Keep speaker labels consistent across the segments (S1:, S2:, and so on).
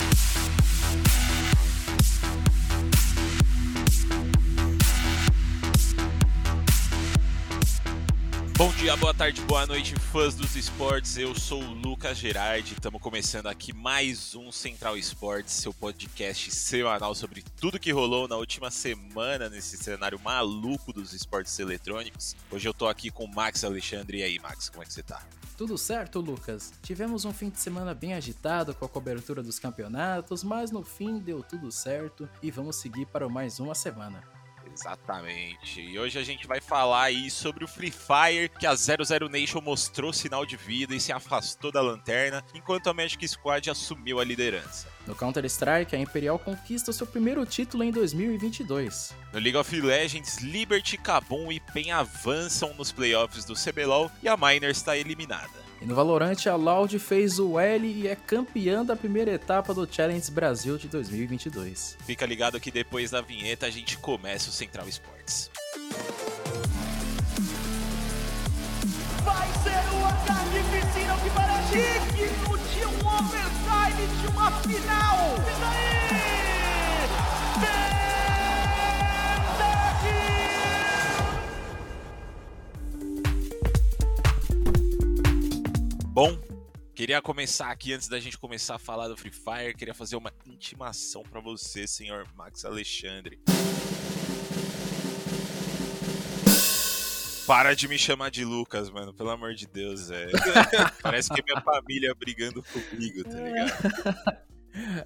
S1: Bom dia, boa tarde, boa noite, fãs dos esportes. Eu sou o Lucas Gerardi. Estamos começando aqui mais um Central Esportes, seu podcast semanal sobre tudo que rolou na última semana nesse cenário maluco dos esportes eletrônicos. Hoje eu tô aqui com o Max Alexandre. E aí, Max, como é que você tá?
S2: Tudo certo, Lucas? Tivemos um fim de semana bem agitado com a cobertura dos campeonatos, mas no fim deu tudo certo e vamos seguir para mais uma semana.
S1: Exatamente. E hoje a gente vai falar aí sobre o Free Fire, que a 00 Nation mostrou sinal de vida e se afastou da lanterna, enquanto a Magic Squad assumiu a liderança.
S2: No Counter-Strike, a Imperial conquista seu primeiro título em 2022.
S1: No League of Legends, Liberty, Kabum e PEN avançam nos playoffs do CBLOL e a Miners está eliminada.
S2: E no Valorant, a Loud fez o L e é campeã da primeira etapa do Challenge Brasil de 2022.
S1: Fica ligado que depois da vinheta a gente começa o Central Esportes.
S3: Vai ser uma carnificina que para digno de um overtime de uma final. E daí?
S1: Queria começar aqui antes da gente começar a falar do Free Fire, queria fazer uma intimação para você, senhor Max Alexandre. Para de me chamar de Lucas, mano, pelo amor de Deus, é. Parece que é minha família brigando comigo, tá ligado?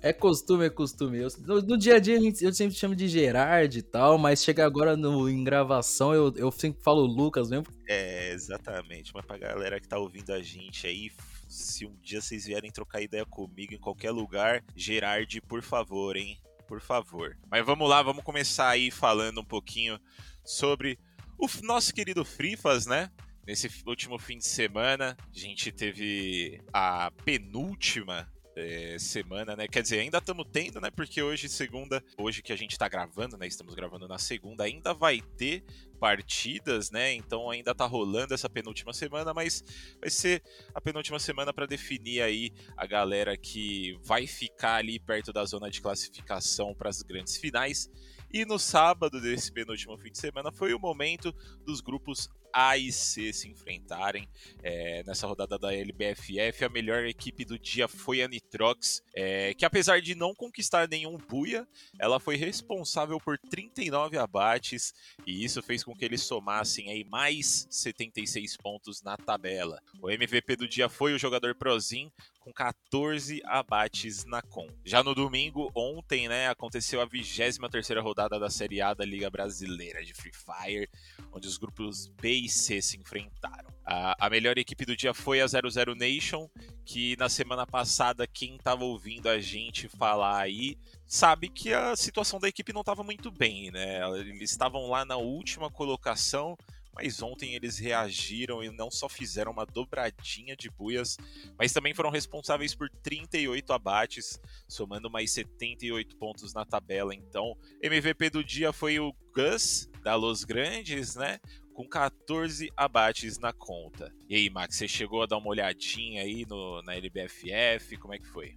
S2: É costume, é costume. Eu, no, no, dia a dia eu sempre chamo de Gerard e tal, mas chega agora no, em gravação eu, eu sempre falo Lucas mesmo.
S1: É, exatamente. Mas pra galera que tá ouvindo a gente aí, se um dia vocês vierem trocar ideia comigo em qualquer lugar, Gerard, por favor, hein? Por favor. Mas vamos lá, vamos começar aí falando um pouquinho sobre o nosso querido Frifas, né? Nesse último fim de semana, a gente teve a penúltima é, semana, né? Quer dizer, ainda estamos tendo, né? Porque hoje, segunda, hoje que a gente está gravando, né? Estamos gravando na segunda, ainda vai ter partidas, né? Então ainda tá rolando essa penúltima semana, mas vai ser a penúltima semana para definir aí a galera que vai ficar ali perto da zona de classificação para as grandes finais. E no sábado desse penúltimo fim de semana foi o momento dos grupos a e C se enfrentarem é, nessa rodada da LBFF. A melhor equipe do dia foi a Nitrox, é, que apesar de não conquistar nenhum buia, ela foi responsável por 39 abates e isso fez com que eles somassem aí mais 76 pontos na tabela. O MVP do dia foi o jogador Prozin, com 14 abates na com. Já no domingo, ontem, né, aconteceu a 23 rodada da Série A da Liga Brasileira de Free Fire, onde os grupos B e C se enfrentaram. A, a melhor equipe do dia foi a 00 Nation, que na semana passada, quem estava ouvindo a gente falar aí, sabe que a situação da equipe não estava muito bem, né? Eles estavam lá na última colocação, mas ontem eles reagiram e não só fizeram uma dobradinha de buias, mas também foram responsáveis por 38 abates, somando mais 78 pontos na tabela. Então, MVP do dia foi o Gus, da Los Grandes, né? Com 14 abates na conta. E aí, Max, você chegou a dar uma olhadinha aí no, na LBFF? Como é que foi?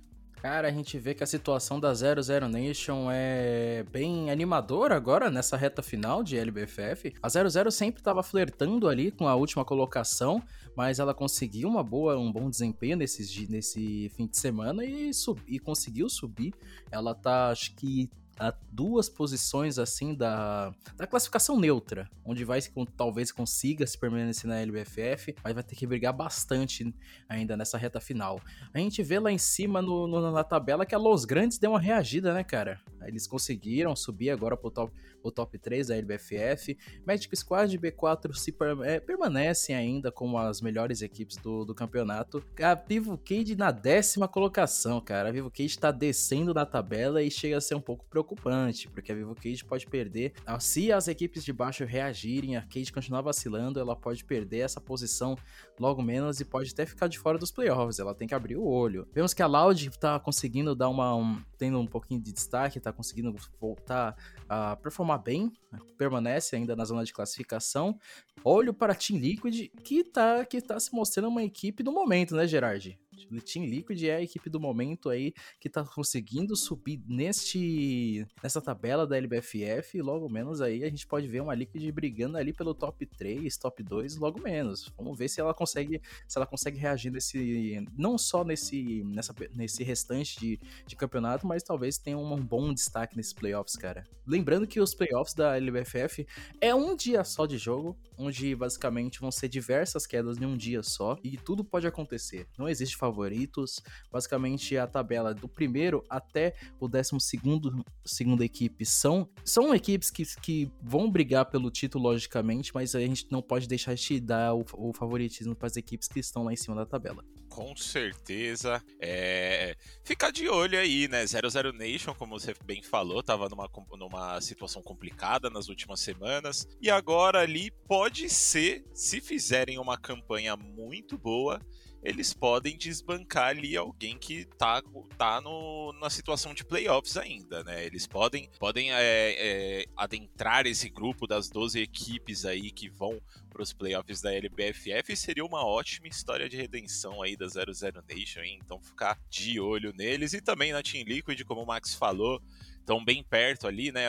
S2: Cara, a gente vê que a situação da 00 Nation é bem animadora agora nessa reta final de LBFF. A 00 sempre estava flertando ali com a última colocação, mas ela conseguiu uma boa, um bom desempenho nesse, nesse fim de semana e, sub, e conseguiu subir. Ela tá, acho que a duas posições assim da, da classificação neutra, onde vai talvez consiga se permanecer na LBFF, mas vai ter que brigar bastante ainda nessa reta final. A gente vê lá em cima no, no, na tabela que a Los Grandes deu uma reagida, né, cara? Eles conseguiram subir agora pro top, pro top 3 da LBFF. Magic Squad e B4 se é, permanecem ainda como as melhores equipes do, do campeonato. A Vivo Cage na décima colocação, cara. A Vivo Cage tá descendo na tabela e chega a ser um pouco preocupante preocupante, porque a Vivo Cage pode perder. Ah, se as equipes de baixo reagirem, a Cage continuar vacilando, ela pode perder essa posição logo menos e pode até ficar de fora dos playoffs. Ela tem que abrir o olho. Vemos que a Loud tá conseguindo dar uma. Um, tendo um pouquinho de destaque, tá conseguindo voltar a performar bem, permanece ainda na zona de classificação. Olho para a Team Liquid, que tá, que tá se mostrando uma equipe do momento, né, Gerard? Team Liquid é a equipe do momento aí que tá conseguindo subir neste nessa tabela da LBFF e logo menos aí a gente pode ver uma Liquid brigando ali pelo top 3, top 2, logo menos. Vamos ver se ela consegue se ela consegue reagir nesse não só nesse nessa nesse restante de, de campeonato, mas talvez tenha um bom destaque nesses playoffs, cara. Lembrando que os playoffs da LBFF é um dia só de jogo, onde basicamente vão ser diversas quedas em um dia só e tudo pode acontecer. Não existe favoritos. Basicamente a tabela do primeiro até o décimo segundo segunda equipe são são equipes que, que vão brigar pelo título logicamente, mas a gente não pode deixar de dar o, o favoritismo para as equipes que estão lá em cima da tabela.
S1: Com certeza. É... Ficar de olho aí, né? 00 Nation, como você bem falou, tava numa, numa situação complicada nas últimas semanas. E agora ali pode ser, se fizerem uma campanha muito boa, eles podem desbancar ali alguém que tá, tá no, na situação de playoffs ainda, né? Eles podem, podem é, é, adentrar esse grupo das 12 equipes aí que vão para os playoffs da LBFF seria uma ótima história de redenção aí da 00 Nation, hein? Então ficar de olho neles e também na Team Liquid, como o Max falou, estão bem perto ali, né?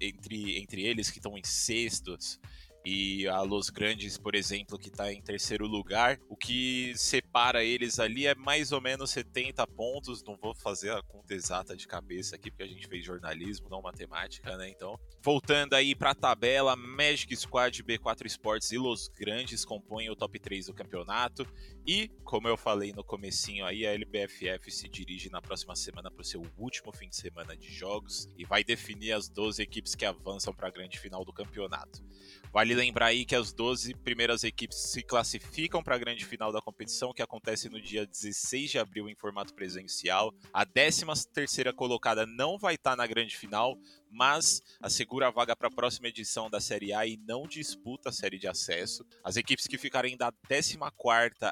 S1: Entre, entre eles que estão em sextos e a Los Grandes, por exemplo, que está em terceiro lugar. O que separa eles ali é mais ou menos 70 pontos. Não vou fazer a conta exata de cabeça aqui, porque a gente fez jornalismo, não matemática, né? Então, voltando aí para a tabela, Magic Squad, B4 Sports e Los Grandes compõem o top 3 do campeonato. E, como eu falei no comecinho aí, a LBFF se dirige na próxima semana para o seu último fim de semana de jogos e vai definir as 12 equipes que avançam para a grande final do campeonato. Vale lembrar aí que as 12 primeiras equipes se classificam para a grande final da competição, que acontece no dia 16 de abril em formato presencial. A 13 terceira colocada não vai estar tá na grande final, mas assegura a vaga para a próxima edição da Série A e não disputa a série de acesso. As equipes que ficarem da 14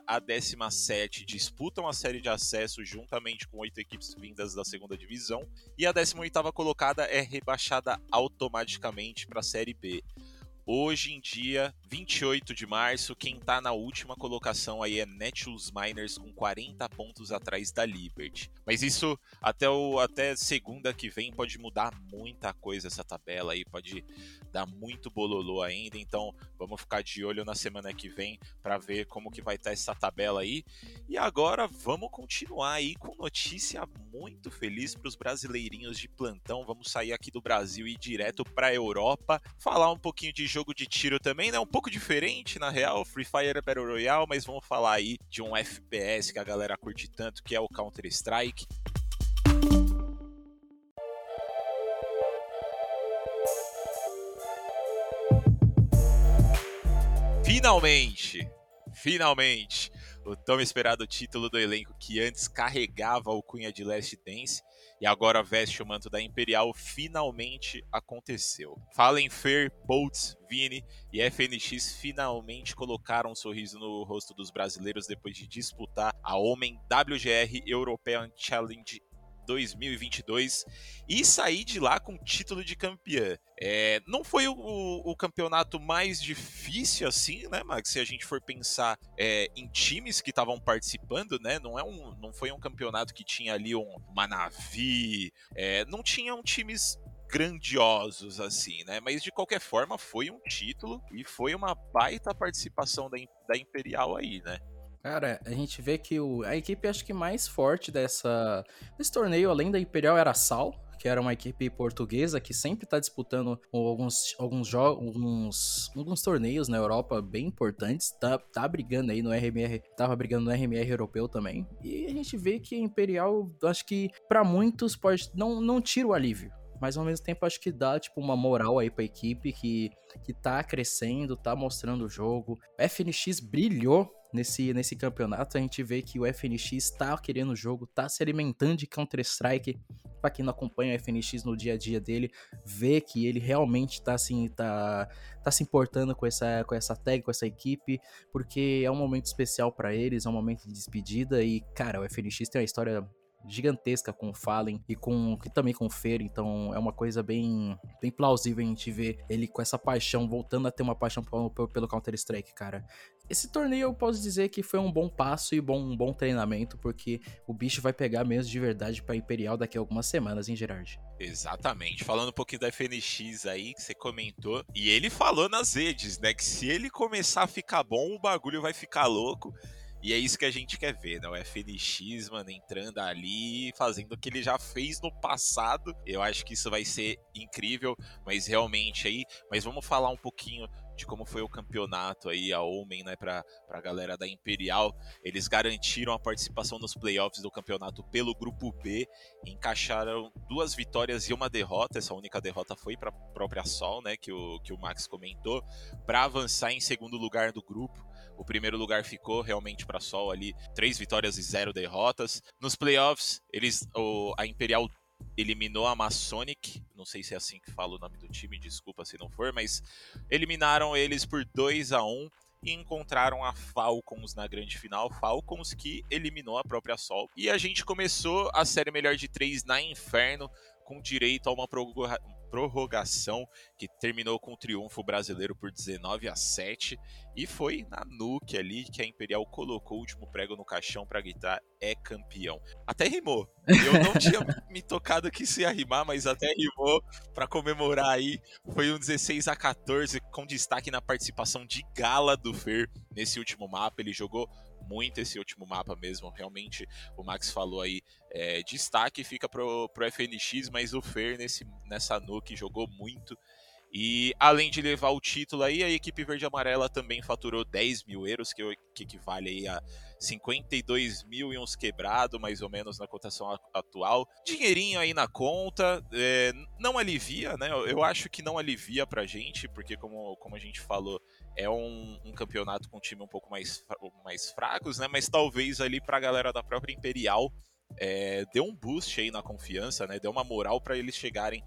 S1: a 17 disputam a série de acesso juntamente com oito equipes vindas da segunda divisão, e a 18 colocada é rebaixada automaticamente para a Série B. Hoje em dia, 28 de março, quem tá na última colocação aí é Netshoes Miners com 40 pontos atrás da Liberty. Mas isso até, o, até segunda que vem pode mudar muita coisa essa tabela aí, pode dar muito bololô ainda, então vamos ficar de olho na semana que vem para ver como que vai estar tá essa tabela aí. E agora vamos continuar aí com notícia muito feliz para os brasileirinhos de plantão. Vamos sair aqui do Brasil e ir direto para Europa, falar um pouquinho de jogo de tiro também, né? Um pouco diferente, na real, Free Fire Battle Royale, mas vamos falar aí de um FPS que a galera curte tanto, que é o Counter-Strike. Finalmente! Finalmente! O tão esperado título do elenco que antes carregava o cunha de Last Dance e agora veste o manto da Imperial, finalmente aconteceu. Fallen Fer, Boltz, Vini e FNX finalmente colocaram um sorriso no rosto dos brasileiros depois de disputar a Homem WGR European Challenge 2022 e sair de lá com o título de campeã. É, não foi o, o, campeonato mais difícil assim, né, Max? Se a gente for pensar é, em times que estavam participando, né? Não, é um, não foi um campeonato que tinha ali um, uma Navi, é, não tinham times grandiosos assim, né? Mas de qualquer forma foi um título e foi uma baita participação da, da Imperial aí, né?
S2: Cara, a gente vê que o, a equipe acho que mais forte dessa, desse torneio, além da Imperial, era a Sal, que era uma equipe portuguesa que sempre está disputando alguns, alguns jogos, alguns, alguns torneios na Europa bem importantes, tá, tá brigando aí no RMR, tava brigando no RMR europeu também. E a gente vê que a Imperial, acho que para muitos pode não não tira o alívio, mas ao mesmo tempo acho que dá tipo uma moral aí pra equipe que, que tá crescendo, tá mostrando o jogo. FNX brilhou nesse, nesse campeonato, a gente vê que o FNX tá querendo o jogo, tá se alimentando de Counter-Strike. Pra quem não acompanha o FNX no dia a dia dele, vê que ele realmente tá assim, tá, tá se importando com essa, com essa tag, com essa equipe, porque é um momento especial para eles, é um momento de despedida e, cara, o FNX tem uma história gigantesca com o Fallen e com e também com o Fer, então é uma coisa bem, bem plausível a gente ver ele com essa paixão, voltando a ter uma paixão pelo, pelo Counter-Strike, cara. Esse torneio eu posso dizer que foi um bom passo e bom, um bom treinamento, porque o bicho vai pegar mesmo de verdade pra Imperial daqui a algumas semanas, hein, Gerard?
S1: Exatamente. Falando um pouquinho da FNX aí, que você comentou, e ele falou nas redes, né, que se ele começar a ficar bom, o bagulho vai ficar louco. E é isso que a gente quer ver, né? O FNX, mano, entrando ali, fazendo o que ele já fez no passado. Eu acho que isso vai ser incrível, mas realmente aí. Mas vamos falar um pouquinho de como foi o campeonato aí, a Omen, né, pra, pra galera da Imperial. Eles garantiram a participação nos playoffs do campeonato pelo grupo B, encaixaram duas vitórias e uma derrota. Essa única derrota foi para própria Sol, né, que o, que o Max comentou, para avançar em segundo lugar do grupo. O primeiro lugar ficou realmente para Sol ali, três vitórias e zero derrotas. Nos playoffs, eles, o, a Imperial eliminou a Masonic, não sei se é assim que fala o nome do time, desculpa se não for, mas eliminaram eles por 2 a 1 e encontraram a Falcons na grande final, Falcons que eliminou a própria Sol. E a gente começou a série melhor de três na Inferno com direito a uma prorrogação que terminou com o triunfo brasileiro por 19 a 7 e foi na nuke ali que a Imperial colocou o último prego no caixão para gritar é campeão. Até rimou. Eu não tinha me tocado que isso ia rimar, mas até rimou para comemorar aí. Foi um 16 a 14 com destaque na participação de Gala do Fer nesse último mapa. Ele jogou muito esse último mapa mesmo. Realmente, o Max falou aí, é, destaque fica pro, pro FNX, mas o Fer nesse, nessa nuke jogou muito. E além de levar o título aí, a equipe verde amarela também faturou 10 mil euros, que, que equivale aí a 52 mil e uns quebrado, mais ou menos, na cotação atual. Dinheirinho aí na conta, é, não alivia, né? Eu acho que não alivia pra gente, porque como, como a gente falou, é um, um, campeonato com time um pouco mais, mais fracos, né? Mas talvez ali pra galera da própria Imperial é, deu um boost aí na confiança, né? Deu uma moral para eles chegarem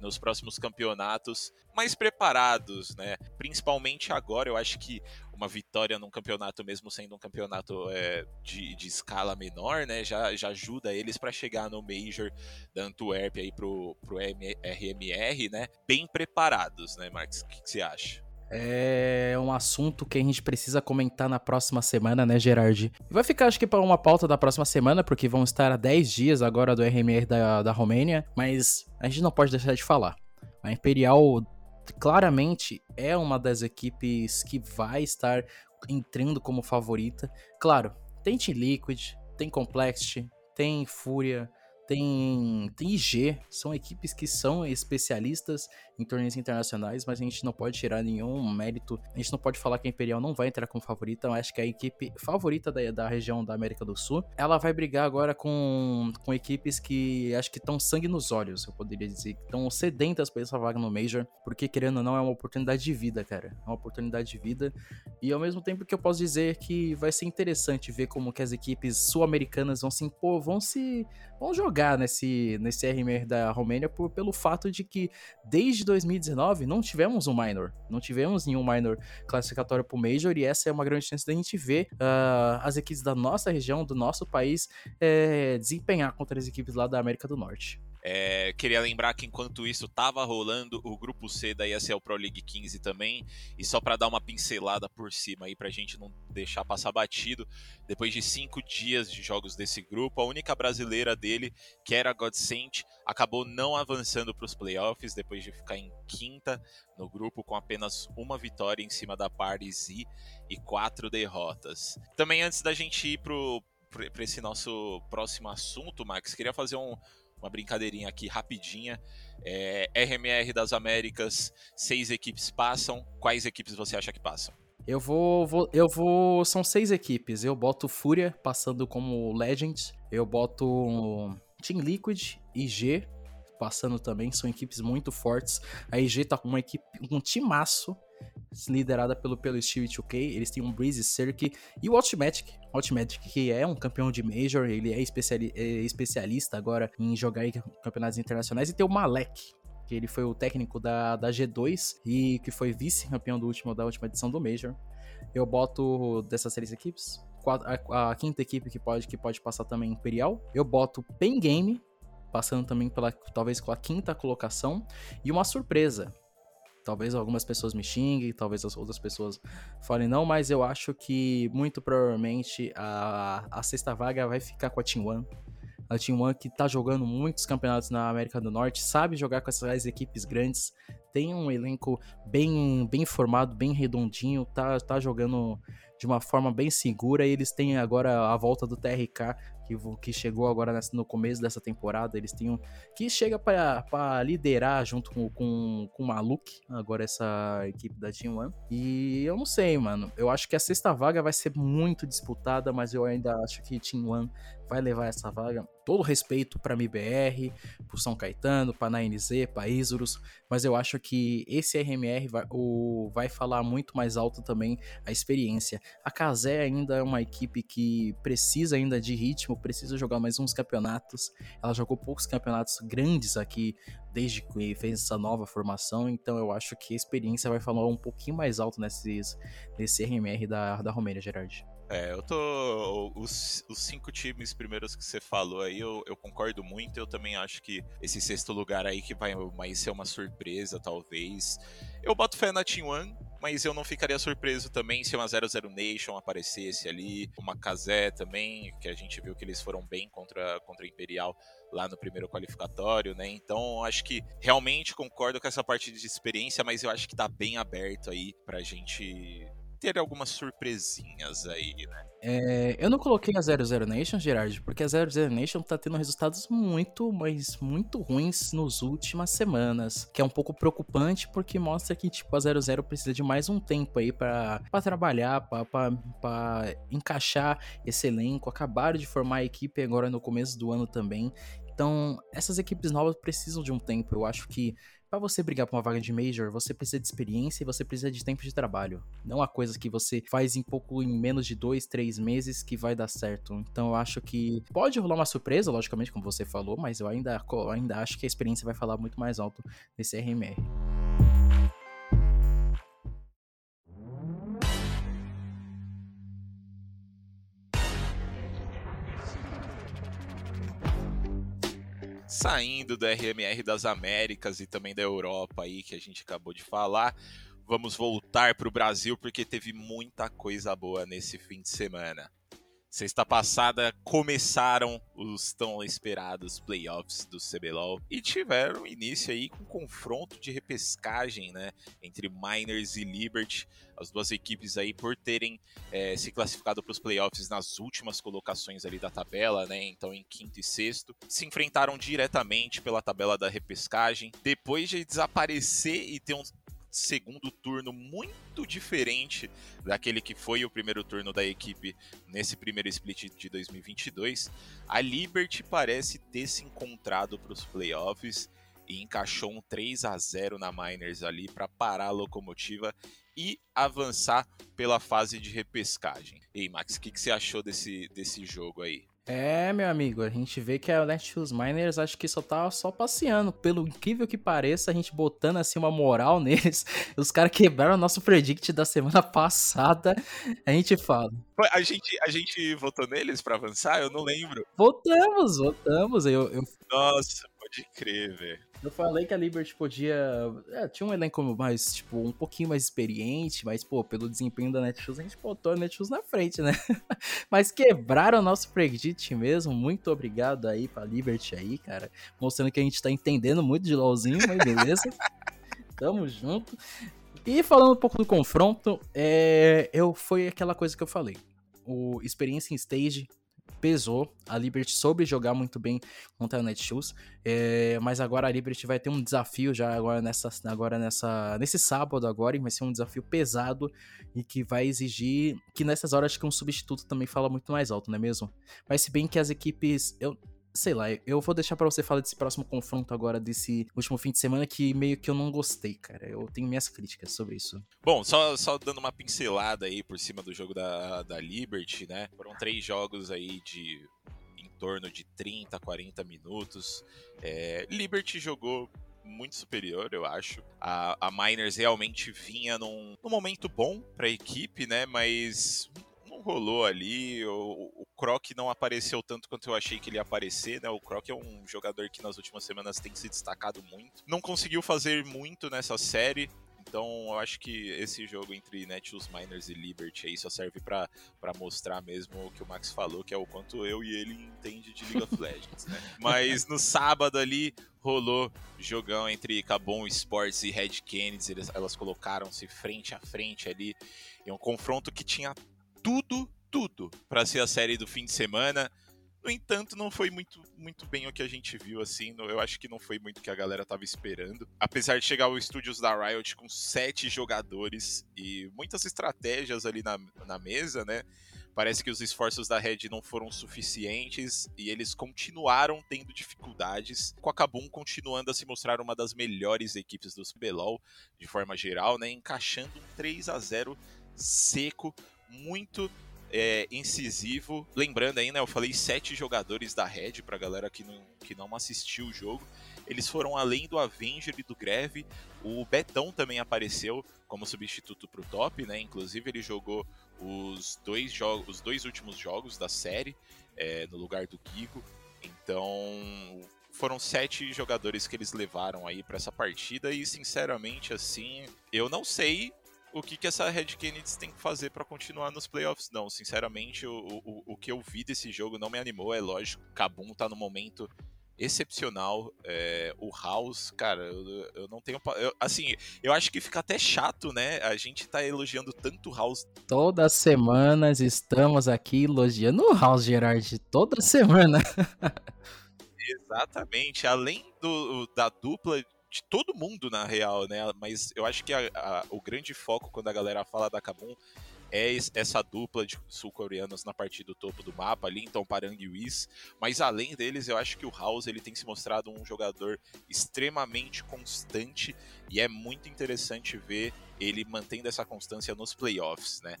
S1: nos próximos campeonatos mais preparados, né? Principalmente agora, eu acho que uma vitória num campeonato, mesmo sendo um campeonato é, de, de, escala menor, né? Já, já ajuda eles para chegar no Major da Antwerp aí pro, pro RMR, né? Bem preparados, né, Marcos? O que, que você acha?
S2: É um assunto que a gente precisa comentar na próxima semana, né, Gerard? Vai ficar, acho que, para uma pauta da próxima semana, porque vão estar a 10 dias agora do RMR da, da Romênia, mas a gente não pode deixar de falar. A Imperial claramente é uma das equipes que vai estar entrando como favorita. Claro, tem Team Liquid, tem Complexity, tem Fúria, tem, tem IG, são equipes que são especialistas em torneios internacionais, mas a gente não pode tirar nenhum mérito, a gente não pode falar que a Imperial não vai entrar como favorita, eu acho que a equipe favorita da, da região da América do Sul, ela vai brigar agora com, com equipes que acho que estão sangue nos olhos, eu poderia dizer, que estão sedentas para essa vaga no Major, porque querendo ou não é uma oportunidade de vida, cara, é uma oportunidade de vida, e ao mesmo tempo que eu posso dizer que vai ser interessante ver como que as equipes sul-americanas vão se impor, vão se vão jogar nesse, nesse RMR da Romênia por, pelo fato de que desde 2019 não tivemos um minor, não tivemos nenhum minor classificatório para o Major e essa é uma grande chance da gente ver uh, as equipes da nossa região, do nosso país, é, desempenhar contra as equipes lá da América do Norte.
S1: É, queria lembrar que enquanto isso estava rolando o grupo C da ESL Pro League 15 também, e só para dar uma pincelada por cima aí para a gente não deixar passar batido, depois de cinco dias de jogos desse grupo, a única brasileira dele, que era Godsent, acabou não avançando para os playoffs depois de ficar em quinta no grupo com apenas uma vitória em cima da Paris e quatro derrotas. Também antes da gente ir para esse nosso próximo assunto, Max, queria fazer um uma brincadeirinha aqui rapidinha. É, RMR das Américas, seis equipes passam. Quais equipes você acha que passam?
S2: Eu vou, vou, eu vou. São seis equipes. Eu boto Fúria passando como Legend. Eu boto Team Liquid, IG passando também. São equipes muito fortes. A IG tá com uma equipe, um timaço liderada pelo, pelo Steve 2K. Eles têm um Breeze Cirque e o Ultimatic. Ultimatic, que é um campeão de Major, ele é, especiali é especialista agora em jogar em campeonatos internacionais. E tem o Malek, que ele foi o técnico da, da G2 e que foi vice-campeão último, da última edição do Major. Eu boto dessas três equipes a, a, quinta equipe que pode, que pode passar também Imperial. Eu boto Pen Game, passando também pela talvez com a quinta colocação. E uma surpresa. Talvez algumas pessoas me xinguem, talvez as outras pessoas falem não, mas eu acho que muito provavelmente a, a sexta vaga vai ficar com a Team One. A Team One que tá jogando muitos campeonatos na América do Norte, sabe jogar com essas equipes grandes, tem um elenco bem, bem formado, bem redondinho, tá, tá jogando de uma forma bem segura e eles têm agora a volta do TRK que, que chegou agora no começo dessa temporada. Eles um, que chega para liderar junto com, com, com o Maluk, agora essa equipe da Team One. E eu não sei, mano. Eu acho que a sexta vaga vai ser muito disputada, mas eu ainda acho que Team One vai levar essa vaga. Todo respeito para MBR, para São Caetano, para NZ, para Isurus, mas eu acho que esse RMR vai, o, vai falar muito mais alto também a experiência. A Kazé ainda é uma equipe que precisa ainda de ritmo, precisa jogar mais uns campeonatos. Ela jogou poucos campeonatos grandes aqui desde que fez essa nova formação, então eu acho que a experiência vai falar um pouquinho mais alto nesses, nesse RMR da, da Romênia, Gerard.
S1: É, eu tô. Os, os, cinco times primeiros que você falou aí, eu, eu, concordo muito. Eu também acho que esse sexto lugar aí que vai mais ser uma surpresa, talvez. Eu boto fé na Team One, mas eu não ficaria surpreso também se uma 00 Nation aparecesse ali, uma Kazé também, que a gente viu que eles foram bem contra, contra a Imperial lá no primeiro qualificatório, né? Então, acho que realmente concordo com essa parte de experiência, mas eu acho que tá bem aberto aí pra gente ter algumas surpresinhas aí, né?
S2: É, eu não coloquei a 00 Nation, Gerard, porque a 00 Nation tá tendo resultados muito, mas muito ruins nas últimas semanas, que é um pouco preocupante porque mostra que tipo a 00 precisa de mais um tempo aí para trabalhar, para encaixar esse elenco, acabaram de formar a equipe agora no começo do ano também. Então, essas equipes novas precisam de um tempo. Eu acho que para você brigar por uma vaga de Major, você precisa de experiência e você precisa de tempo de trabalho. Não há coisa que você faz em pouco, em menos de dois, três meses que vai dar certo. Então eu acho que pode rolar uma surpresa, logicamente, como você falou, mas eu ainda, ainda acho que a experiência vai falar muito mais alto nesse RMR.
S1: Saindo do RMR das Américas e também da Europa aí que a gente acabou de falar, vamos voltar para o Brasil porque teve muita coisa boa nesse fim de semana. Sexta passada começaram os tão esperados playoffs do CBLOL e tiveram início aí com um confronto de repescagem, né, entre Miners e Liberty, as duas equipes aí por terem é, se classificado para os playoffs nas últimas colocações ali da tabela, né, então em quinto e sexto, se enfrentaram diretamente pela tabela da repescagem, depois de desaparecer e ter um segundo turno muito diferente daquele que foi o primeiro turno da equipe nesse primeiro split de 2022, a Liberty parece ter se encontrado para os playoffs e encaixou um 3 a 0 na Miners ali para parar a locomotiva e avançar pela fase de repescagem. Ei, Max, o que, que você achou desse, desse jogo aí?
S2: É, meu amigo, a gente vê que a Netshoes Miners acho que só tá só passeando. Pelo incrível que pareça, a gente botando assim uma moral neles. Os caras quebraram o nosso predict da semana passada. A gente fala.
S1: A gente, a gente votou neles para avançar? Eu não lembro.
S2: Votamos, votamos. Eu, eu...
S1: Nossa, pode crer, velho.
S2: Eu falei que a Liberty podia. É, tinha um elenco mais, tipo, um pouquinho mais experiente, mas, pô, pelo desempenho da Netshoes, a gente botou a Netshoes na frente, né? mas quebraram o nosso predict mesmo. Muito obrigado aí pra Liberty aí, cara. Mostrando que a gente tá entendendo muito de LOLzinho, mas beleza. Tamo junto. E falando um pouco do confronto, é, eu foi aquela coisa que eu falei. O experiência em stage pesou. A Liberty soube jogar muito bem contra a Netshoes, é, mas agora a Liberty vai ter um desafio já agora nessa, agora nessa, nesse sábado agora, e vai ser um desafio pesado e que vai exigir que nessas horas que um substituto também fala muito mais alto, não é mesmo? Mas se bem que as equipes, eu sei lá, eu vou deixar para você falar desse próximo confronto agora, desse último fim de semana, que meio que eu não gostei, cara. Eu tenho minhas críticas sobre isso.
S1: Bom, só, só dando uma pincelada aí por cima do jogo da, da Liberty, né? Foram três jogos aí de em torno de 30, 40 minutos. É, Liberty jogou muito superior, eu acho. A, a Miners realmente vinha num, num momento bom para a equipe, né? Mas não rolou ali. O, o Croc não apareceu tanto quanto eu achei que ele ia aparecer, né? O Croc é um jogador que nas últimas semanas tem se destacado muito. Não conseguiu fazer muito nessa série. Então, eu acho que esse jogo entre Netshoes Miners e Liberty aí só serve para mostrar mesmo o que o Max falou, que é o quanto eu e ele entende de League of Legends, né? Mas no sábado ali rolou jogão entre Cabon Sports e Red Kennedy, elas colocaram-se frente a frente ali em um confronto que tinha tudo, tudo para ser a série do fim de semana. No entanto, não foi muito, muito bem o que a gente viu, assim. Eu acho que não foi muito o que a galera tava esperando. Apesar de chegar os estúdios da Riot com sete jogadores e muitas estratégias ali na, na mesa, né? Parece que os esforços da Red não foram suficientes e eles continuaram tendo dificuldades, com a Kabum continuando a se mostrar uma das melhores equipes do CBLOL de forma geral, né? Encaixando um 3 a 0 seco, muito é, incisivo. Lembrando aí, né, eu falei sete jogadores da Red pra galera que não, que não assistiu o jogo. Eles foram além do Avenger e do Greve. O Betão também apareceu como substituto pro top, né? Inclusive ele jogou os dois, jogos, os dois últimos jogos da série é, no lugar do Gigo. Então foram sete jogadores que eles levaram aí para essa partida e sinceramente assim eu não sei o que, que essa Red Kennedy tem que fazer para continuar nos playoffs, não. Sinceramente, o, o, o que eu vi desse jogo não me animou, é lógico. Kabum tá no momento excepcional. É, o House, cara, eu, eu não tenho. Eu, assim, eu acho que fica até chato, né? A gente tá elogiando tanto o House.
S2: Todas semanas estamos aqui elogiando o House, Gerard. Toda semana.
S1: Exatamente. Além do, da dupla de todo mundo, na real, né? Mas eu acho que a, a, o grande foco quando a galera fala da Kabum é essa dupla de sul-coreanos na parte do topo do mapa ali, então Parang e Whis. Mas além deles, eu acho que o House ele tem se mostrado um jogador extremamente constante e é muito interessante ver ele mantendo essa constância nos playoffs, né?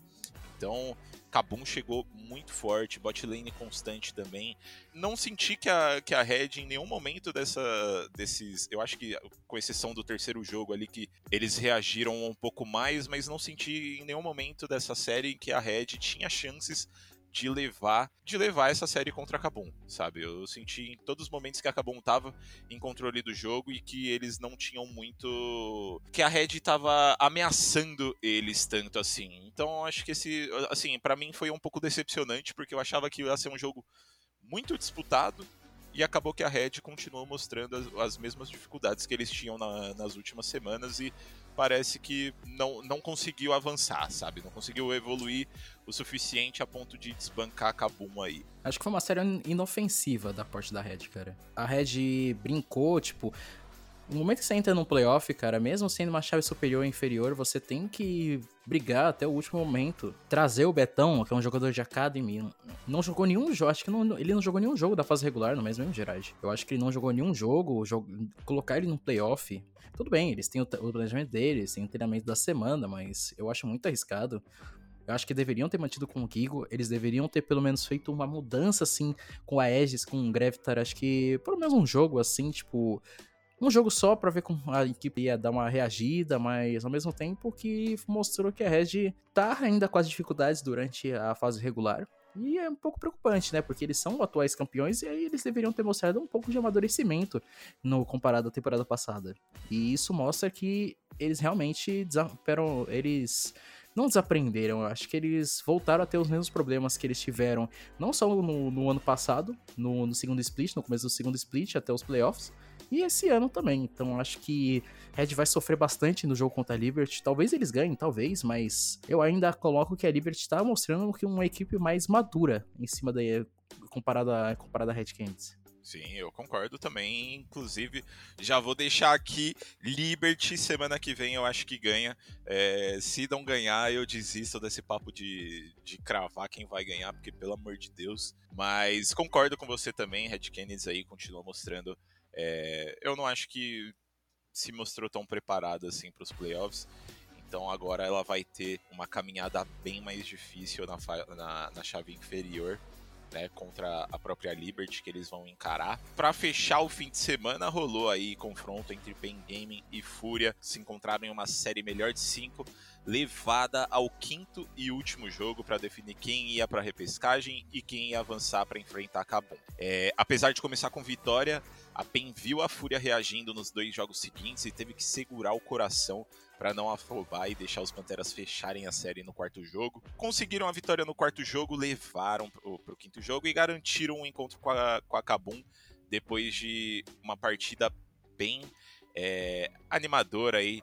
S1: Então, Kabum chegou muito forte, bot lane constante também. Não senti que a, que a Red em nenhum momento dessa desses, eu acho que com exceção do terceiro jogo ali que eles reagiram um pouco mais, mas não senti em nenhum momento dessa série que a Red tinha chances de levar de levar essa série contra a Kabum, sabe? Eu senti em todos os momentos que a Kabum tava em controle do jogo e que eles não tinham muito que a Red tava ameaçando eles tanto assim. Então acho que esse assim, para mim foi um pouco decepcionante porque eu achava que ia ser um jogo muito disputado e acabou que a Red continuou mostrando as, as mesmas dificuldades que eles tinham na, nas últimas semanas e parece que não, não conseguiu avançar, sabe? Não conseguiu evoluir o suficiente a ponto de desbancar a Kabum aí.
S2: Acho que foi uma série inofensiva da parte da Red, cara. A Red brincou, tipo, no momento que você entra num playoff, cara, mesmo sendo uma chave superior ou inferior, você tem que brigar até o último momento. Trazer o Betão, que é um jogador de Academy, não jogou nenhum jogo, acho que não, ele não jogou nenhum jogo da fase regular, no mesmo Gerard. Eu acho que ele não jogou nenhum jogo, colocar ele num playoff. Tudo bem, eles têm o, o planejamento deles, têm o treinamento da semana, mas eu acho muito arriscado. Eu acho que deveriam ter mantido com o Gigo, eles deveriam ter pelo menos feito uma mudança assim com a Aegis, com o Gravitar. Acho que pelo menos um jogo assim, tipo, um jogo só para ver como a equipe ia dar uma reagida, mas ao mesmo tempo que mostrou que a Red tá ainda com as dificuldades durante a fase regular. E é um pouco preocupante, né? Porque eles são atuais campeões e aí eles deveriam ter mostrado um pouco de amadurecimento no comparado à temporada passada. E isso mostra que eles realmente desaperam, eles não desaprenderam, eu acho que eles voltaram a ter os mesmos problemas que eles tiveram, não só no, no ano passado, no, no segundo split, no começo do segundo split, até os playoffs, e esse ano também. Então acho que Red vai sofrer bastante no jogo contra a Liberty. Talvez eles ganhem, talvez, mas eu ainda coloco que a Liberty está mostrando que uma equipe mais madura em cima da comparada comparada a Red Canids.
S1: Sim, eu concordo também. Inclusive, já vou deixar aqui Liberty semana que vem eu acho que ganha. É, se não ganhar, eu desisto desse papo de, de cravar quem vai ganhar, porque pelo amor de Deus. Mas concordo com você também, Red Kennedy aí continua mostrando é, eu não acho que se mostrou tão preparada assim para os playoffs. Então agora ela vai ter uma caminhada bem mais difícil na, na, na chave inferior. né, contra a própria Liberty que eles vão encarar. Para fechar o fim de semana, rolou aí confronto entre Pen Gaming e Fúria, se encontraram em uma série melhor de cinco, levada ao quinto e último jogo para definir quem ia para repescagem e quem ia avançar para enfrentar Kabum. É, apesar de começar com vitória, a PEN viu a Fúria reagindo nos dois jogos seguintes e teve que segurar o coração para não afobar e deixar os Panteras fecharem a série no quarto jogo. Conseguiram a vitória no quarto jogo, levaram para o quinto jogo e garantiram um encontro com a, com a Kabum depois de uma partida bem é, animadora aí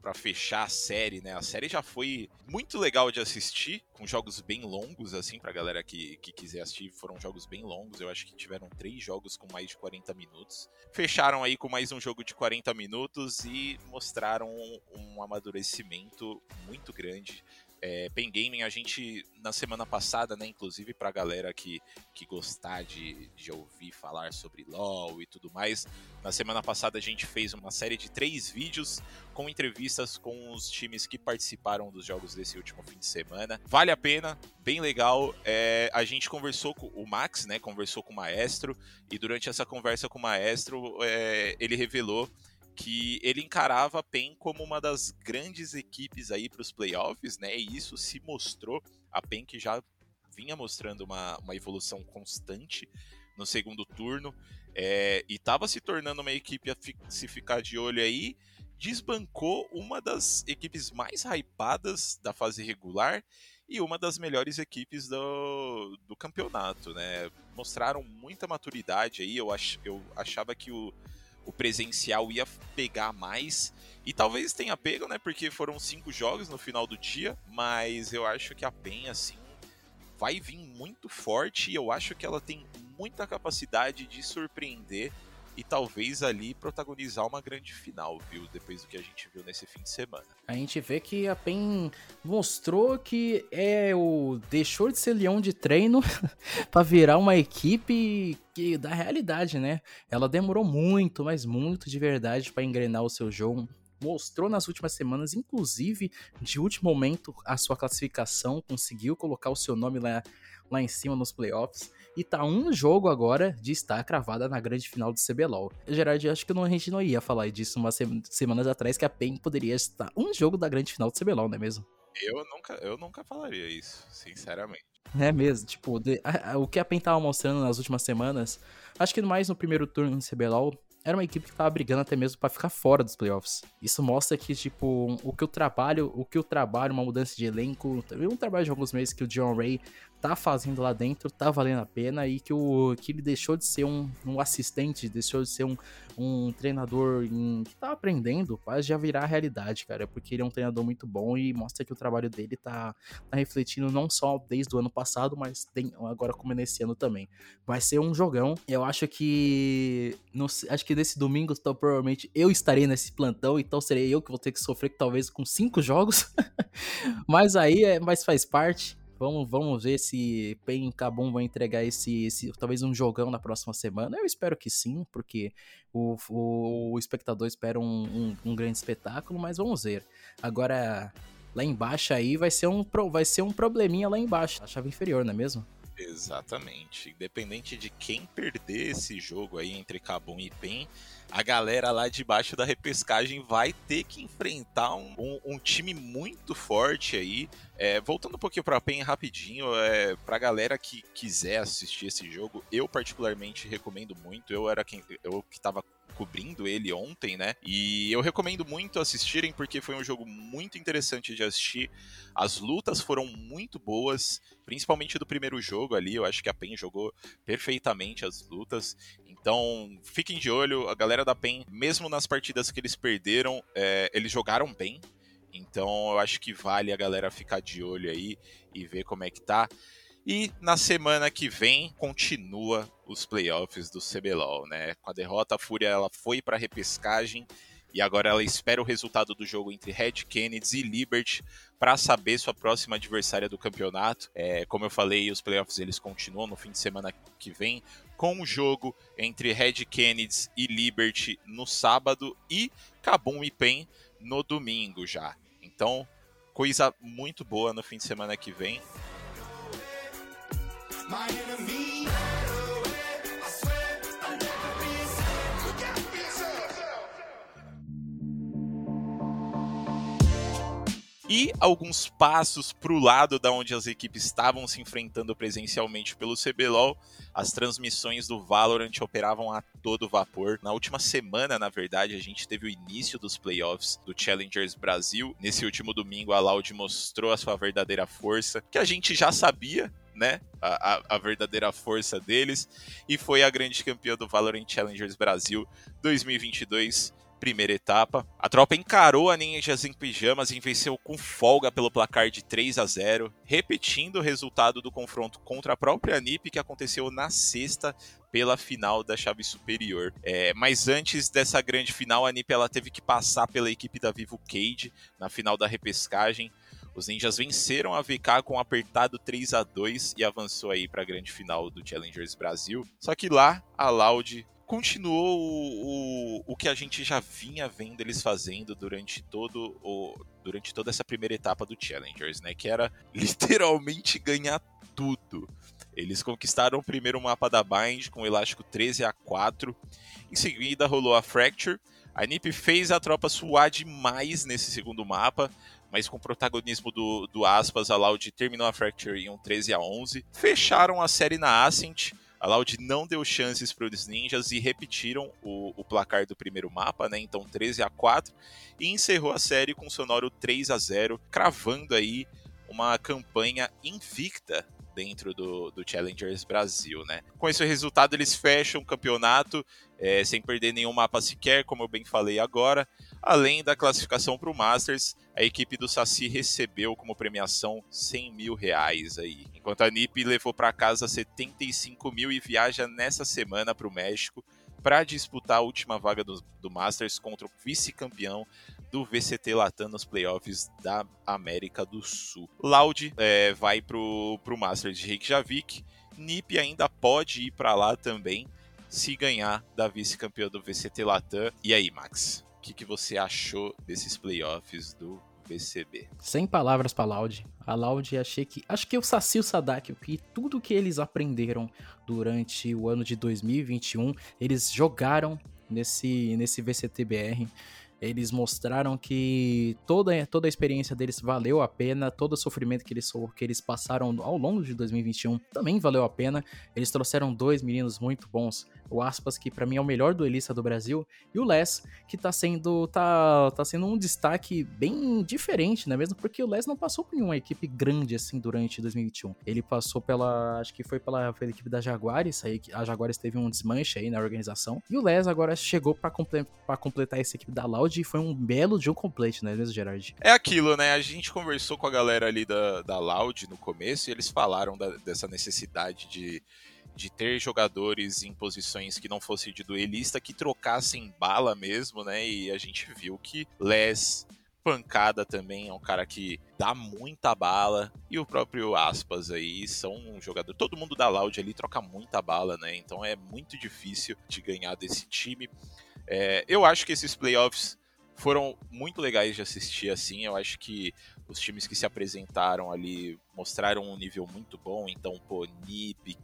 S1: para fechar a série, né? A série já foi muito legal de assistir, com jogos bem longos, assim, pra galera que, que quiser assistir, foram jogos bem longos. Eu acho que tiveram três jogos com mais de 40 minutos. Fecharam aí com mais um jogo de 40 minutos e mostraram um amadurecimento muito grande é, Pen Gaming, a gente, na semana passada, né, inclusive pra galera que, que gostar de, de ouvir falar sobre LoL e tudo mais, na semana passada a gente fez uma série de três vídeos com entrevistas com os times que participaram dos jogos desse último fim de semana. Vale a pena, bem legal. É, a gente conversou com o Max, né, conversou com o Maestro, e durante essa conversa com o Maestro, é, ele revelou que ele encarava a PEN como uma das grandes equipes aí para os playoffs, né? E isso se mostrou. A PEN que já vinha mostrando uma, uma evolução constante no segundo turno é, e estava se tornando uma equipe a fi se ficar de olho aí. Desbancou uma das equipes mais hypadas da fase regular e uma das melhores equipes do, do campeonato, né? Mostraram muita maturidade aí. Eu, ach, eu achava que o o presencial ia pegar mais. E talvez tenha pego, né? Porque foram cinco jogos no final do dia. Mas eu acho que a PEN, assim, vai vir muito forte. E eu acho que ela tem muita capacidade de surpreender e talvez ali protagonizar uma grande final, viu? Depois do que a gente viu nesse fim de semana.
S2: A gente vê que a PEN mostrou que é o deixou de ser leão de treino para virar uma equipe que da realidade, né? Ela demorou muito, mas muito de verdade para engrenar o seu jogo mostrou nas últimas semanas, inclusive de último momento, a sua classificação, conseguiu colocar o seu nome lá, lá em cima nos playoffs. E tá um jogo agora de estar cravada na grande final do CBLOL. Gerard, acho que não, a gente não ia falar disso umas semanas atrás, que a PEN poderia estar um jogo da grande final do CBLOL, não é mesmo?
S1: Eu nunca, eu nunca falaria isso, sinceramente.
S2: É mesmo, tipo, de, a, a, o que a PEN tava mostrando nas últimas semanas, acho que mais no primeiro turno do CBLOL, era uma equipe que tava brigando até mesmo para ficar fora dos playoffs. Isso mostra que, tipo, o que o trabalho, o que o trabalho, uma mudança de elenco, um trabalho de alguns meses que o John Ray tá fazendo lá dentro, tá valendo a pena e que, o, que ele deixou de ser um, um assistente, deixou de ser um, um treinador em, que tá aprendendo, quase já virar realidade, cara, porque ele é um treinador muito bom e mostra que o trabalho dele tá, tá refletindo não só desde o ano passado, mas tem, agora como é nesse ano também. Vai ser um jogão. Eu acho que. Acho que nesse domingo, então, provavelmente eu estarei nesse plantão, então serei eu que vou ter que sofrer talvez com cinco jogos. mas aí é, mas faz parte. Vamos, vamos ver se Pen Cabum vão entregar esse, esse, talvez um jogão na próxima semana. Eu espero que sim, porque o, o, o espectador espera um, um, um, grande espetáculo, mas vamos ver. Agora, lá embaixo aí vai ser um, vai ser um probleminha lá embaixo, a chave inferior, não é mesmo?
S1: Exatamente. Independente de quem perder esse jogo aí entre Cabum e Pen, a galera lá debaixo da repescagem vai ter que enfrentar um, um, um time muito forte aí. É, voltando um pouquinho para PEN rapidinho, é, para a galera que quiser assistir esse jogo, eu particularmente recomendo muito. Eu era quem eu que estava cobrindo ele ontem, né? E eu recomendo muito assistirem porque foi um jogo muito interessante de assistir. As lutas foram muito boas, principalmente do primeiro jogo ali. Eu acho que a PEN jogou perfeitamente as lutas. Então, fiquem de olho, a galera da PEN, mesmo nas partidas que eles perderam, é, eles jogaram bem. Então, eu acho que vale a galera ficar de olho aí e ver como é que tá. E na semana que vem continua os playoffs do CBLOL, né? Com a derrota, a Fúria ela foi para repescagem e agora ela espera o resultado do jogo entre Red Kennedy e Liberty para saber sua próxima adversária do campeonato. É, como eu falei, os playoffs eles continuam no fim de semana que vem com o jogo entre Red Kennedy e Liberty no sábado e Kabum e Pen no domingo já. Então, coisa muito boa no fim de semana que vem. E alguns passos para o lado da onde as equipes estavam se enfrentando presencialmente pelo CBLOL, as transmissões do Valorant operavam a todo vapor. Na última semana, na verdade, a gente teve o início dos playoffs do Challengers Brasil. Nesse último domingo, a Loud mostrou a sua verdadeira força, que a gente já sabia, né? A, a, a, verdadeira força deles. E foi a grande campeã do Valorant Challengers Brasil 2022 primeira etapa. A tropa encarou a Ninjas em pijamas e venceu com folga pelo placar de 3 a 0, repetindo o resultado do confronto contra a própria NiP que aconteceu na sexta pela final da chave superior. É, mas antes dessa grande final, a NiP ela teve que passar pela equipe da Vivo Cade na final da repescagem. Os Ninjas venceram a VK com um apertado 3 a 2 e avançou aí para a grande final do Challengers Brasil. Só que lá a Loud continuou o, o, o, que a gente já vinha vendo eles fazendo durante todo o durante toda essa primeira etapa do Challengers, né, que era literalmente ganhar tudo. Eles conquistaram o primeiro mapa da Bind com o elástico 13 a 4. Em seguida rolou a Fracture. A NiP fez a tropa suar demais nesse segundo mapa, mas com o protagonismo do, do Aspas, a Loud terminou a Fracture em um 13 a 11. Fecharam a série na Ascent a Loud não deu chances para os ninjas e repetiram o, o, placar do primeiro mapa, né? Então 13 a 4 e encerrou a série com sonoro 3 a 0, cravando aí uma campanha invicta dentro do, do Challengers Brasil, né? Com esse resultado eles fecham o campeonato é, sem perder nenhum mapa sequer, como eu bem falei agora. Além da classificação para o Masters, a equipe do Saci recebeu como premiação 100 mil reais aí. Enquanto a NiP levou para casa 75 mil e viaja nessa semana para o México para disputar a última vaga do, do Masters contra o vice-campeão do VCT Latam nos playoffs da América do Sul. Loud é, vai pro, pro Masters de Reykjavik. NiP ainda pode ir para lá também se ganhar da vice-campeã do VCT Latam. E aí, Max? que, que você achou desses playoffs do VCB?
S2: Sem palavras para Loud. A Loud achei que. Acho que o Saci e o Sadak, que tudo que eles aprenderam durante o ano de 2021, eles jogaram nesse, nesse VCTBR. Eles mostraram que toda, toda a experiência deles valeu a pena, todo o sofrimento que eles, que eles passaram ao longo de 2021 também valeu a pena. Eles trouxeram dois meninos muito bons. O Aspas, que para mim é o melhor duelista do Brasil, e o Les, que tá sendo, tá, tá sendo um destaque bem diferente, né? Mesmo porque o Les não passou por nenhuma equipe grande assim durante 2021. Ele passou pela. Acho que foi pela, pela equipe da Jaguares, aí a Jaguares teve um desmanche aí na organização. E o Les agora chegou para comple completar essa equipe da Loud Loud foi um belo jogo completo, né, mesmo, Gerard?
S1: É aquilo, né? A gente conversou com a galera ali da, da Loud no começo e eles falaram da, dessa necessidade de, de ter jogadores em posições que não fossem de duelista, que trocassem bala mesmo, né? E a gente viu que Les pancada também, é um cara que dá muita bala. E o próprio Aspas aí são um jogador. Todo mundo da Loud ali troca muita bala, né? Então é muito difícil de ganhar desse time. É, eu acho que esses playoffs foram muito legais de assistir assim. Eu acho que os times que se apresentaram ali mostraram um nível muito bom. Então, pô, Nip,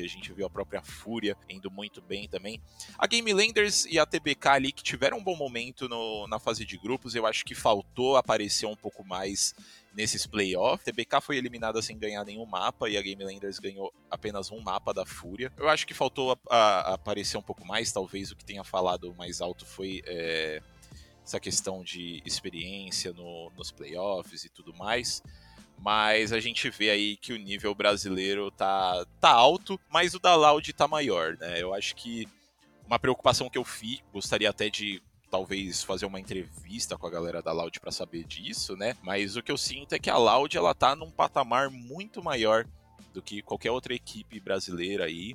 S1: a gente viu a própria Fúria indo muito bem também. A Game Landers e a TBK ali que tiveram um bom momento no, na fase de grupos, eu acho que faltou aparecer um pouco mais nesses playoffs. TBK foi eliminada sem ganhar nenhum mapa e a Game Landers ganhou apenas um mapa da Fúria. Eu acho que faltou a, a aparecer um pouco mais, talvez o que tenha falado mais alto foi é, essa questão de experiência no, nos playoffs e tudo mais. Mas a gente vê aí que o nível brasileiro tá, tá alto, mas o da Loud tá maior, né? Eu acho que uma preocupação que eu fiz, gostaria até de talvez fazer uma entrevista com a galera da Loud para saber disso, né? Mas o que eu sinto é que a Loud ela tá num patamar muito maior do que qualquer outra equipe brasileira aí.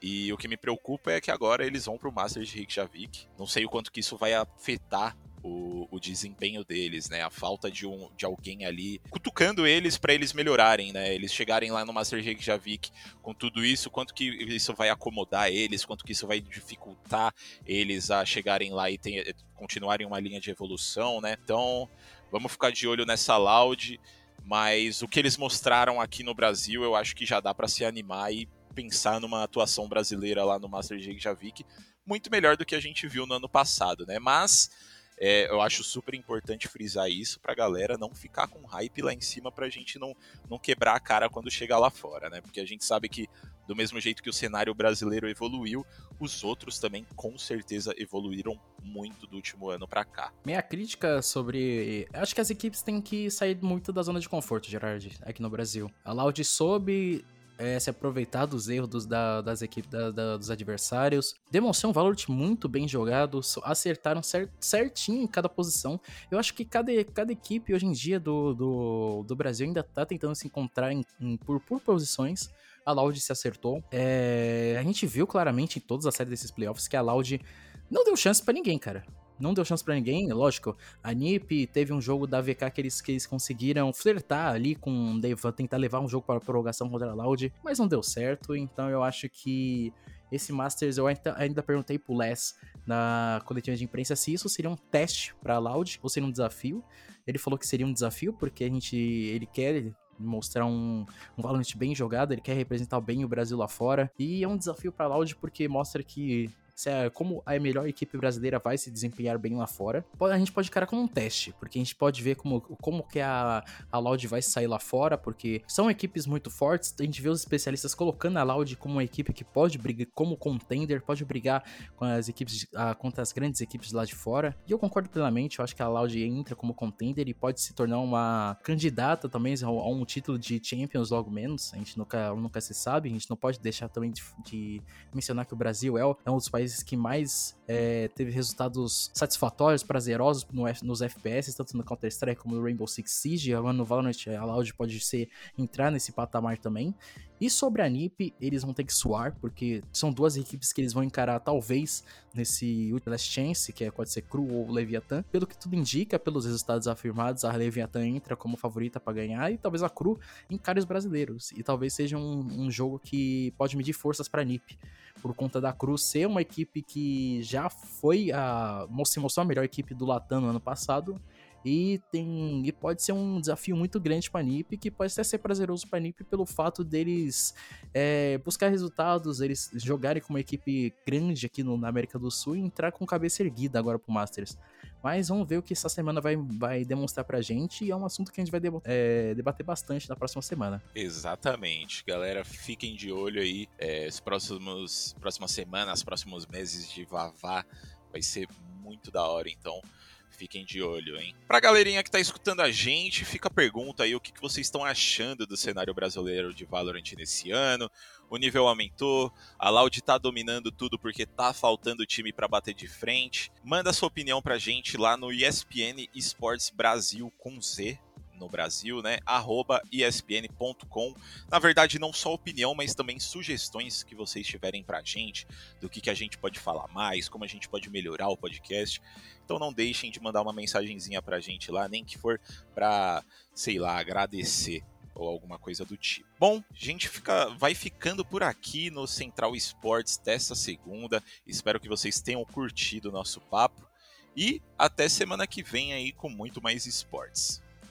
S1: E o que me preocupa é que agora eles vão pro Masters de Reykjavik. Não sei o quanto que isso vai afetar o, o, desempenho deles, né? A falta de, um, de alguém ali cutucando eles para eles melhorarem, né? Eles chegarem lá no Master Reykjavik com tudo isso, quanto que isso vai acomodar eles, quanto que isso vai dificultar eles a chegarem lá e ter, continuarem uma linha de evolução, né? Então, vamos ficar de olho nessa Loud. Mas o que eles mostraram aqui no Brasil, eu acho que já dá para se animar e pensar numa atuação brasileira lá no Master Reykjavik muito melhor do que a gente viu no ano passado, né? Mas é, eu acho super importante frisar isso pra galera não ficar com hype lá em cima pra gente não, não quebrar a cara quando chegar lá fora, né? Porque a gente sabe que, do mesmo jeito que o cenário brasileiro evoluiu, os outros também com certeza evoluíram muito do último ano para cá.
S2: Minha crítica sobre. Acho que as equipes têm que sair muito da zona de conforto, Gerard, aqui no Brasil. A Loud soube é, se aproveitar dos erros dos, da, das equipes da, da, dos adversários. Demonstrou um Valorant muito bem jogado, acertaram cert, certinho em cada posição. Eu acho que cada, cada equipe hoje em dia do, do, do Brasil ainda tá tentando se encontrar em, em, por, por posições. A Loud se acertou. É, a gente viu claramente em todas as séries desses playoffs que a Loud não deu chance para ninguém, cara não deu chance para ninguém, lógico. A NiP teve um jogo da VK que eles, que eles conseguiram flertar ali com tentar levar um jogo para prorrogação contra a Loud, mas não deu certo. Então eu acho que esse Masters eu ainda, ainda perguntei pro Les na coletiva de imprensa se isso seria um teste para a Loud ou seria um desafio. Ele falou que seria um desafio porque a gente ele quer mostrar um, um Valorant bem jogado, ele quer representar bem o Brasil lá fora. E é um desafio para a Loud porque mostra que como a melhor equipe brasileira vai se desempenhar bem lá fora. A gente pode encarar como um teste, porque a gente pode ver como, como que a, a Loud vai sair lá fora, porque são equipes muito fortes. A gente vê os especialistas colocando a Loud como uma equipe que pode brigar como contender, pode brigar com as equipes a, contra as grandes equipes lá de fora. E eu concordo plenamente, eu acho que a Loud entra como contender e pode se tornar uma candidata também a um título de Champions logo menos. A gente nunca, nunca se sabe, a gente não pode deixar também de, de mencionar que o Brasil é, é um dos países países que mais é, teve resultados satisfatórios, prazerosos no, nos FPS, tanto no Counter-Strike como no Rainbow Six Siege. Agora no Valorant a Loud pode ser entrar nesse patamar também. E sobre a NiP, eles vão ter que suar, porque são duas equipes que eles vão encarar talvez nesse Last Chance, que é, pode ser Cru ou Leviathan. Pelo que tudo indica, pelos resultados afirmados, a Leviathan entra como favorita para ganhar e talvez a Cru encare os brasileiros. E talvez seja um, um jogo que pode medir forças para a NiP por conta da Cruz ser uma equipe que já foi a. se mostrou a melhor equipe do Latam no ano passado. E tem e pode ser um desafio muito grande para a NiP, que pode até ser prazeroso para a NiP pelo fato deles é, buscar resultados, eles jogarem com uma equipe grande aqui no, na América do Sul e entrar com cabeça erguida agora pro Masters. Mas vamos ver o que essa semana vai, vai demonstrar pra gente e é um assunto que a gente vai é, debater bastante na próxima semana.
S1: Exatamente. Galera, fiquem de olho aí. É, os próximos, próximas semanas, próximos meses de Vavá vai ser muito da hora, então fiquem de olho, hein? Pra galerinha que tá escutando a gente, fica a pergunta aí, o que, que vocês estão achando do cenário brasileiro de Valorant nesse ano? O nível aumentou, a Loud tá dominando tudo porque tá faltando time para bater de frente. Manda sua opinião pra gente lá no ESPN Esports Brasil com Z, no Brasil, né? Arroba espn.com. Na verdade, não só opinião, mas também sugestões que vocês tiverem pra gente, do que, que a gente pode falar mais, como a gente pode melhorar o podcast. Então não deixem de mandar uma mensagenzinha pra gente lá, nem que for pra, sei lá, agradecer ou alguma coisa do tipo. Bom, a gente fica, vai ficando por aqui no Central Esportes dessa segunda. Espero que vocês tenham curtido o nosso papo. E até semana que vem aí com muito mais esportes.